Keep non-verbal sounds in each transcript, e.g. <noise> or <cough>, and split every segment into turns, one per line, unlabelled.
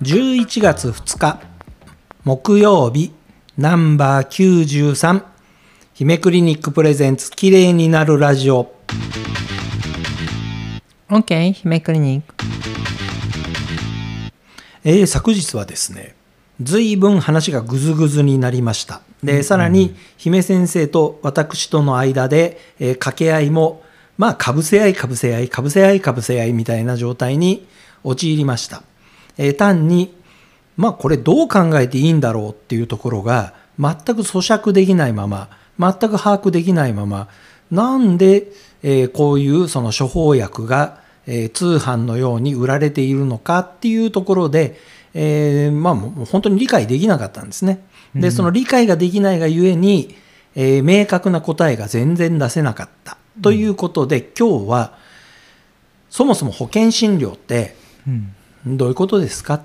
11月2日木曜日ナンバー93姫クリニックプレゼンツ綺麗になるラジオ。
OK 姫クリニック。
えー昨日はですね随分話がぐずぐずになりました。でさらに姫先生と私との間で、えー掛け合いもまあかぶせ合いかぶせ合いかぶせ合いかぶせ合いみたいな状態に陥りました、えー単にまあこれどう考えていいんだろうっていうところが全く咀嚼できないまま全く把握できないままなんで、えーこういうその処方薬が、えー通販のように売られているのかっていうところで、えーまあもう本当に理解できなかったんですね。でその理解ができないがゆえに、えー明確な答えが全然出せなかったということで、今日はそもそも保険診療って
うん。
どういうことですか？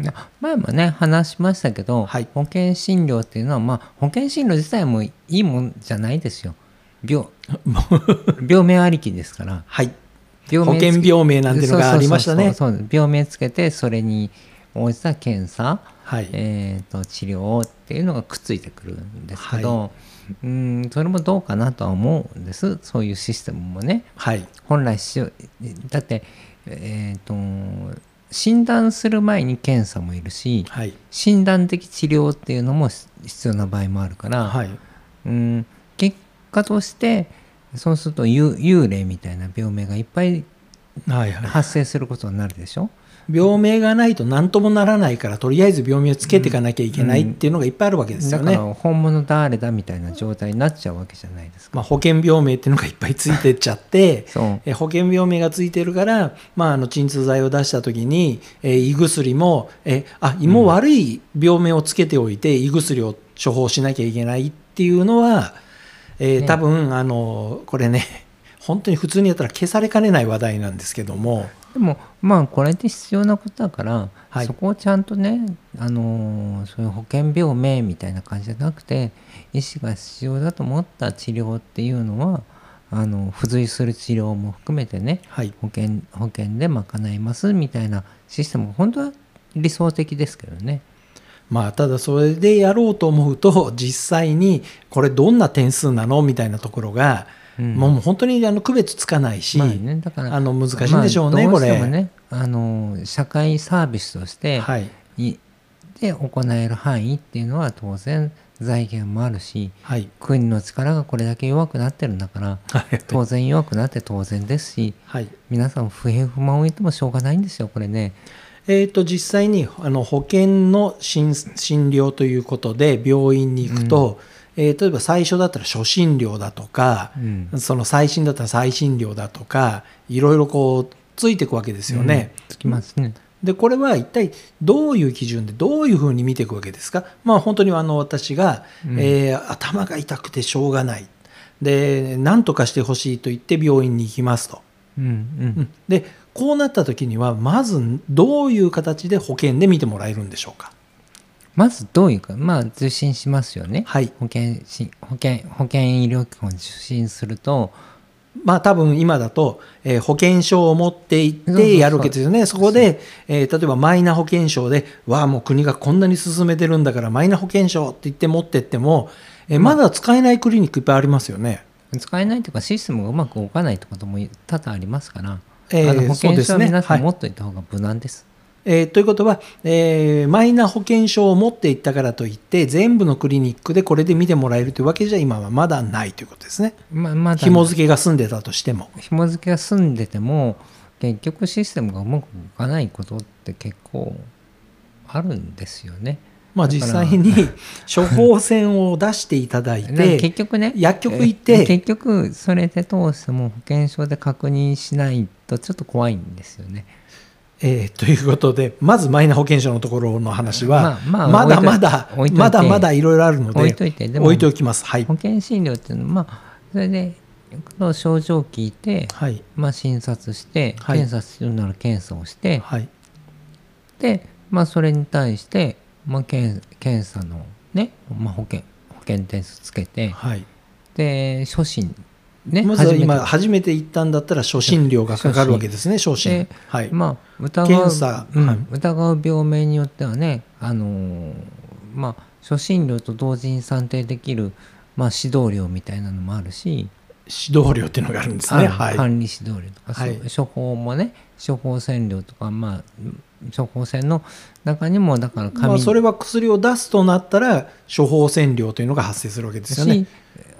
いや前もね話しましたけど、
はい。
保険診療っていうのは、まあ、保険診療自体もいいもんじゃないですよ。病 <laughs> 病名ありきですから。
はい。
病
保険病名なんていうのがありましたね。
病名つけてそれに応じた検査、
はい。
えー、と治療っていうのがくっついてくるんですけど、うんそれもどうかなとは思うんです。そういうシステムもね。
はい。
本来しよだって、えー、と診断する前に検査もいるし
はい。
診断的治療っていうのも必要な場合もあるから、
はい。
うん結果としてそうすると幽幽霊みたいな病名がいっぱい
はいはい。
発生することになるでしょ、
病名がないと何ともならないからとりあえず病名をつけていかなきゃいけないっていうのがいっぱいあるわけですよね。
だから本物誰だみたいな状態になっちゃうわけじゃないですか。
まあ、保険病名っていうのがいっぱいついてっちゃってえ保険病名がついてるから、まあ、あの鎮痛剤を出した時に、えー胃薬もえあ胃も悪い病名をつけておいて胃薬を処方しなきゃいけないっていうのは、えー
ね
多分あのこれね本当に普通にやったら消されかねない話題なんですけども
でもまあこれって必要なことだから、
はい
そこをちゃんとね、あのーそういう保険病名みたいな感じじゃなくて医師が必要だと思った治療っていうのはあの付随する治療も含めてね
はい
保険保険で賄いますみたいなシステムが本当は理想的ですけどね。
まあ、ただそれでやろうと思うと実際にこれどんな点数なのみたいなところが、
うん。
もう本当にあの区別つかないし、
まあね、だから
あの難しいんでしょうね
まあ
これ。
ねあの社会サービスとして、
はい。
いで行える範囲っていうのは当然財源もあるし
はい。
国の力がこれだけ弱くなってるんだから
はい。
当然弱くなって当然ですし
はい。
皆さん不平不満を言ってもしょうがないんですよこれね。
えー、と実際にあの保険の診診療ということで病院に行くと、えー例えば最初だったら初診料だとか、
うん
その最新だったら再診料だとかいろいろこうついていくわけですよね。
うんつきますね。
でこれは一体どういう基準でどういうふうに見ていくわけですか、まあ、本当にあの私が、
うん
えー頭が痛くてしょうがないで何とかしてほしいと言って病院に行きますと。
うんう
うんんでこうなった時にはまずどういう形で保険で見てもらえるんでしょうか？
まずどういうかまあ受診しますよね。
はい
保険し保険保険医療機関を受診すると
まあ多分今だと、えー保険証を持って行ってやるわけですよね。そこで、えー例えばマイナ保険証で、わあ、もう国がこんなに進めてるんだから、マイナ保険証って言って持ってっても、えーまだ使えないクリニックいっぱいありますよね。
使えないというかシステムがうまく動かないってことも多々ありますから、
えー
あの保険証は
そうですねはい
皆さん持っといた方が無難です。
えーということは、えーマイナ保険証を持っていったからといって、全部のクリニックでこれで見てもらえるというわけじゃ今はまだないということですね。
ままだ
紐付けが済んでたとしても。
紐付けが済んでても結局システムがうまく動かないことって結構あるんですよね。
まあ実際に <laughs> 処方箋を出していただい
だから結
て、
局ね
薬局行っ
え
て、
結局それで通しても保険証で確認しないとちょっと怖いんですよね。
えーということで、まずマイナ保険証のところの話は、
まあ
まだ
まあ
まだ
置いといて
まだまだいろいろあるので、
置いといて
置いておきます。はい
保。険診療っていうのはまあそれでこの症状を聞いて、
はい。
まあ、診察して
はい
検査するなら検査をして、
はい。
で、まあ、それに対して、まあ、検検査のね、まあ、保険保険点数つけて
はい。
で初診ね
まずは今
初
初めて行ったんだったら初診料がかかるわけですね初診。
で
はい、
まあ疑う
検査。
うん
はい。
疑う病名によってはねあのーまあ初診料と同時に算定できる、まあ、指導料みたいなのもあるし、
指導料っていうのがあるんですね。
あ
はい。
管理指導料とか、
はい。
処方もね処方箋料とかまあ処方箋の中にもだから紙
まあ、それは薬を出すとなったら処方箋料というのが発生するわけですよね。
し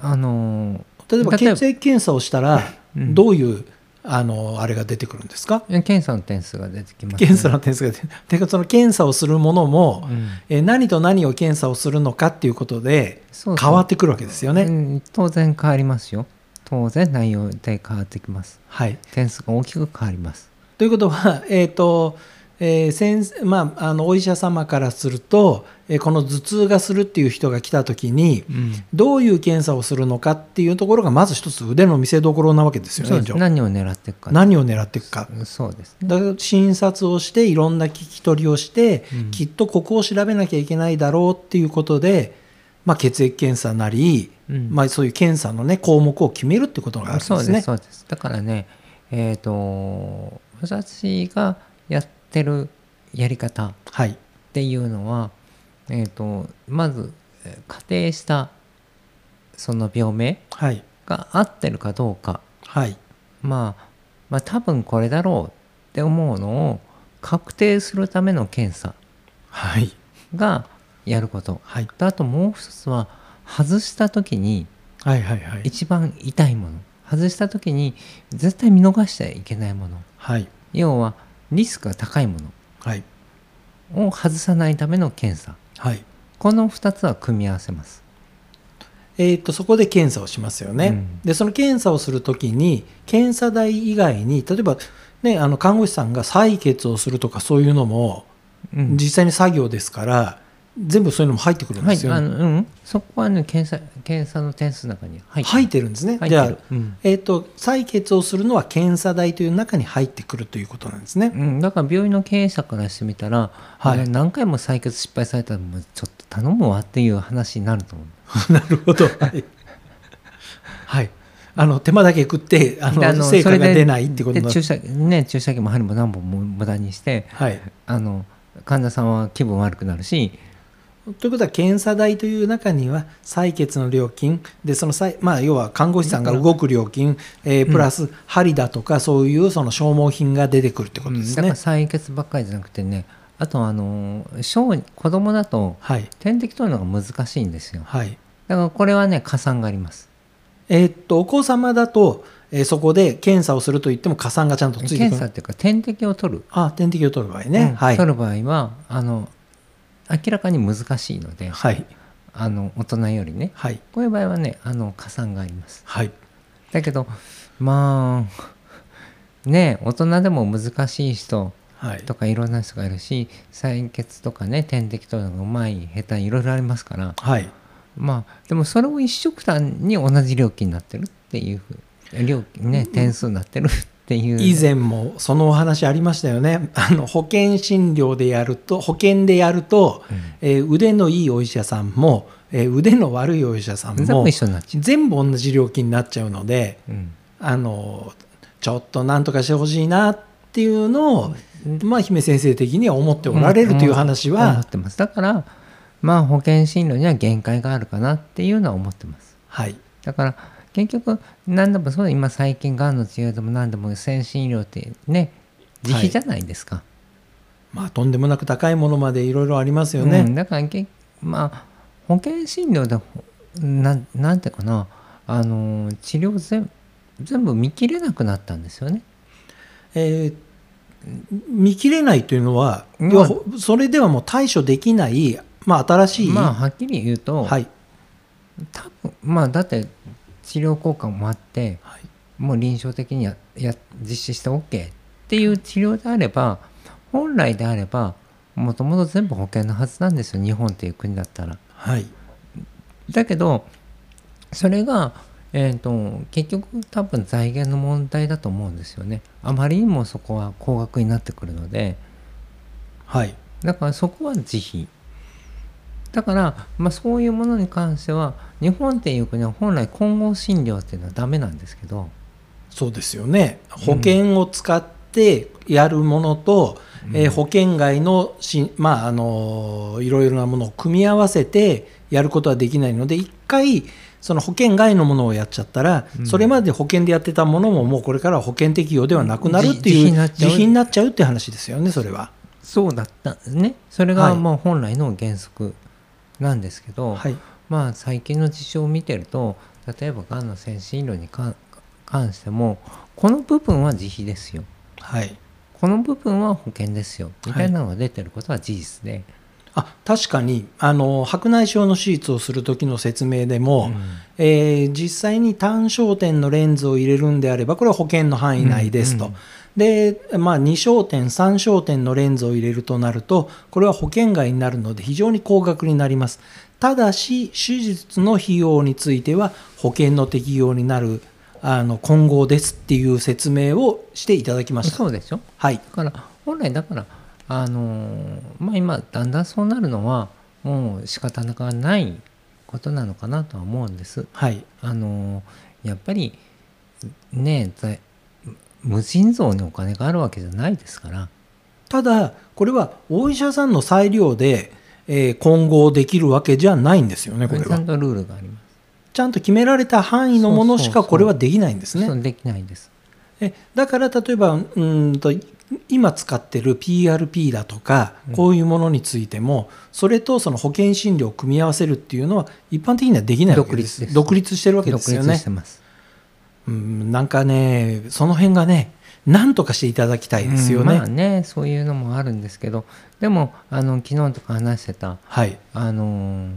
あの
例えば
例えば
血液検査をしたら
うん。
どういうあのあれが出てくるんですか？
ー検査の点数が出てきます、
検査の点数が出てその検査をするものも、
うん。
えー何と何を検査をするのかっていうことで変わってくるわけですよね。
うん。当然変わりますよ。当然内容で変わってきます。
はい、
点数が大きく変わります。
ということは、えーとえー先生まあ、あのお医者様からすると、えーこの頭痛がするっていう人が来た時に
うん。
どういう検査をするのかっていうところがまず一つ腕の見せ所なわけですよね。
何を狙っていくか。
何を狙っていくか。
そうですね。
だから診察をしていろんな聞き取りをして、
うん。
きっとここを調べなきゃいけないだろうっていうことで、まあ、血液検査なり、
うん。
まあ、そういう検査の、ね、項目を決めるってことがあるんですね。
そうですそうです。だからねえっ、と私がやってるやり方っ
はい。
ていうのはえっ、とまずえー仮定したその病名
はい。
が合ってるかどうか
はい。
まあまあ多分これだろうって思うのを確定するための検査
はい。
がやること
はい。
とあともう一つは外した時に
はいはいはい。
一番痛いもの。外した時に絶対見逃しちゃいけないもの。
はい。
要はリスクが高いも
はい。
のを外さないための検査。
はい。
この2つは組み合わせます。
えー、とそこで検査をしますよね、
うん。
でその検査をするときに検査代以外に例えば、ね、あの看護師さんが採血をするとかそういうのも
うん。
実際に作業ですから、全部そういうのも入ってくるん
はい
ですよ、
あのうんそこはね検査検査の点数の中に入って
入ってるんですね。
入
じゃあ
うん
えー、と採血をするのは検査代という中に入ってくるということなんですね。
うん、だから病院の経営者からしてみたら、
はい
何回も採血失敗されたらもうちょっと頼むわっていう話になると思う <laughs>
なるほど。はい。はい。あの手間だけ食ってあの成果が出ないってこと。
で注射ね注射器も針も何本も無駄にして
はい。
あの患者さんは気分悪くなるし
ということは検査代という中には採血の料金。でその際、まあ、要は看護師さんが動く料金、えープラス針だとかそういうその消耗品が出てくるってことですね。
だから。採血ばっかりじゃなくてねあとあの小児子供だと
はい。
点滴取るのが難しいんですよ。
はい。
だからこれはね加算があります。
えーっとお子様だと、えーそこで検査をするといっても加算がちゃんとついてくる。
検査っていうか点滴を取る、
あ点滴を取る場合ね、
うん。
はい。
取る場合はあの明らかに難しいので
はい。
あの大人よりね
はい。
こういう場合はねあの加算があります。
はい。
だけどまあね大人でも難しい人
はい。
とかいろんな人がいるし採血とかね点滴取るのがうまい下手いろいろありますから
はい。
まあでもそれを一緒くたに同じ料金になってるっていうふう料金ね点数になってるっていう。
以前もそのお話ありましたよね。<laughs> あの保険診療でやると保険でやると、
うん。
えー腕のいいお医者さんも、えー腕の悪いお医者さんも
全部一緒になっちゃ
全部同じ料金になっちゃうので
う、うん。
あのちょっとなんとかしてほしいなっていうのを、まあ、姫先生的には思っておられるという話
思
は
っ、てます。だからまあ保険診療には限界があるかなっていうのは思ってます。
はい。
だから結局何でもそうだ今最近がんの治療でも何でも先進医療ってね自費じゃないですか、
まあ、とんでもなく高いものまでいろいろありますよね。
うん、だからけまあ保険診療でほなんなんていうかなあの治療全全部見切れなくなったんですよね。
えー見切れないというのは、
まあ
それではもう対処できない、まあ、新しい、
まあはっきり言うと、
はい。
多分まあだって治療効果もあって
はい。
もう臨床的にやや実施して OK っていう治療であれば本来であればもともと全部保険のはずなんですよ。日本っていう国だったら。
はい。
だけどそれが、えー、と結局多分財源の問題だと思うんですよね。あまりにもそこは高額になってくるので。
はい。
だからそこは自費だから、まあ、そういうものに関しては日本っていう国は本来混合診療っていうのはダメなんですけど。
そうですよね。保険を使ってやるものと、えー保険外のし、まああのいろいろなものを組み合わせてやることはできないので一回その保険外のものをやっちゃったら、
うん。
それまで保険でやってたものももうこれからは保険適用ではなくなるっていう
じ自費になっちゃう。
っちゃうっていう話ですよねそれは。
そうだったんですね。それ
はい。
がまあ本来の原則なんですけど、
はい。
まあ最近の事象を見てると例えばがんの先進医療に関関してもこの部分は自費ですよ。
はい。
この部分は保険ですよ。みたいなのが出てることは事実で、
あ確かにあの白内障の手術をする時の説明でも、えー実際に単焦点のレンズを入れるんであればこれは保険の範囲内ですと。
うんうん
で、まあ、2焦点3焦点のレンズを入れるとなるとこれは保険外になるので非常に高額になります。ただし手術の費用については保険の適用になるあの混合ですっていう説明をしていただきました。
そうでしょ？
はい。
だから本来だからあのーまあ今だんだんそうなるのはもう仕方がないことなのかなとは思うんです。
はい。
あのーやっぱりね在無尽蔵にお金があるわけじゃないですから。
ただこれはお医者さんの裁量で、えー混合できるわけじゃないんですよねこれは。
ちゃんとルールがあります。
ちゃんと決められた範囲のものしかこれはできないんですね。
できないです。
えだから例えばうーんと今使ってる PRP だとかこういうものについても、それとその保険診療を組み合わせるっていうのは一般的にはできないわけです。
独立です。
独立してるわけですよね。
独立してます。
うんなんかねその辺がね何とかしていただきたいですよね、
うんまあねそういうのもあるんですけどでもあの昨日とか話してた
はい。
あのー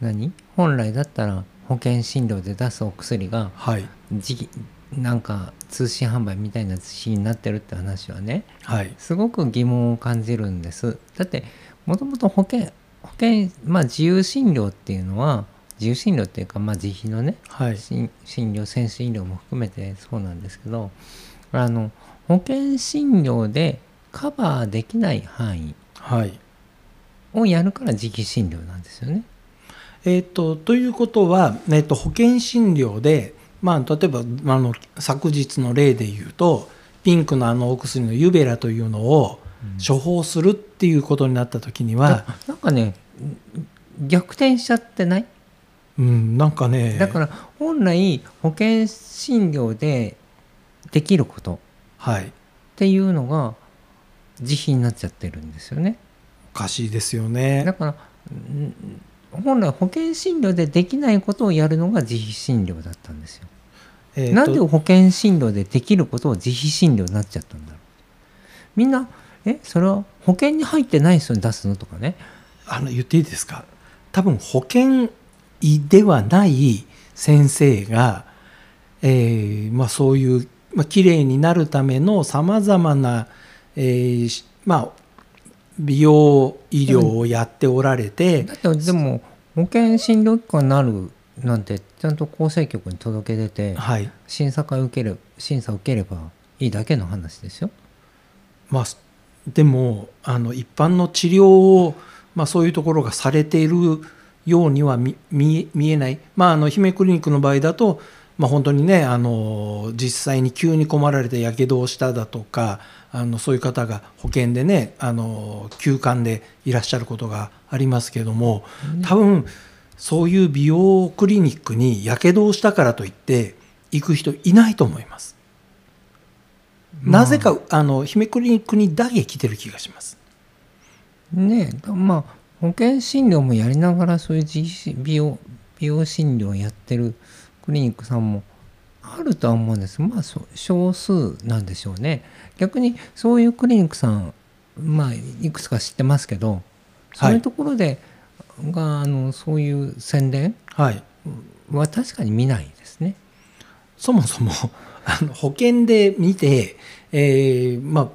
何？本来だったら保険診療で出すお薬が
はい。
じなんか通信販売みたいな資になってるって話はね
はい。
すごく疑問を感じるんです。だってもともと保険保険まあ自由診療っていうのは自由診療っていうかまあ自費のね
はい。
診診療先進医療も含めてそうなんですけどあの保険診療でカバーできない範囲
はい。
をやるから自費診療なんですよね。
えー、とということは、えー、と保険診療で、まあ、例えばあの昨日の例で言うとピンクのあのお薬のユベラというのを処方するっていうことになった時には、
なんかね逆転しちゃってない？
うん、なんかね
だから本来保険診療でできることっ
はい、
ていうのが自費になっちゃってるんですよね。
おかしいですよね
だ。からん本来保険診療でできないことをやるのが自費診療だったんですよ。
えーと
なんで保険診療でできることを自費診療になっちゃったんだろうみんなえそれは保険に入ってない人に出すの？とかね
あの言っていいですか？多分保険医ではない先生が、えーまあ、そういう、まあ綺麗になるためのさまざまな、えーしまあ、美容医療をやっておられて、
だってでも保険診療機関になるなんてちゃんと厚生局に届け出て
はい
審査会受ける審査受ければいいだけの話ですよ。
まあ、でもあの一般の治療を、まあ、そういうところがされているようには見えない、まあ、あの姫クリニックの場合だと、まあ、本当にねあの実際に急に困られてやけどをしただとかあのそういう方が保険でねあの休館でいらっしゃることがありますけども多分そういう美容クリニックにやけどをしたからといって行く人いないと思います。なぜかあの姫クリニックにだけ来てる気がします。
ねえまあ保険診療もやりながらそういう美容美容診療をやってるクリニックさんもあるとは思うんです。まあそ少数なんでしょうね。逆にそういうクリニックさんまあいくつか知ってますけどそういうところで、があのそういう宣伝
はい、
は確かに見ないですね。
そもそもあの保険で見て、えーまあ、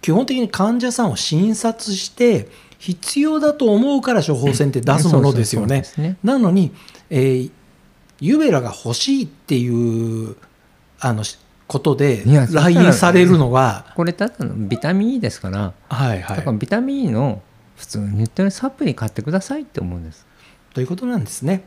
基本的に患者さんを診察して必要だと思うから処方箋って出すものですよね。なのに、えーユベラが欲しいっていうあのしことで来院されるのは、
これただのビタミン E ですから。
はいはい。
だからビタミン E の普通に言ってるサプリ買ってくださいって思うんです。
ということなんですね。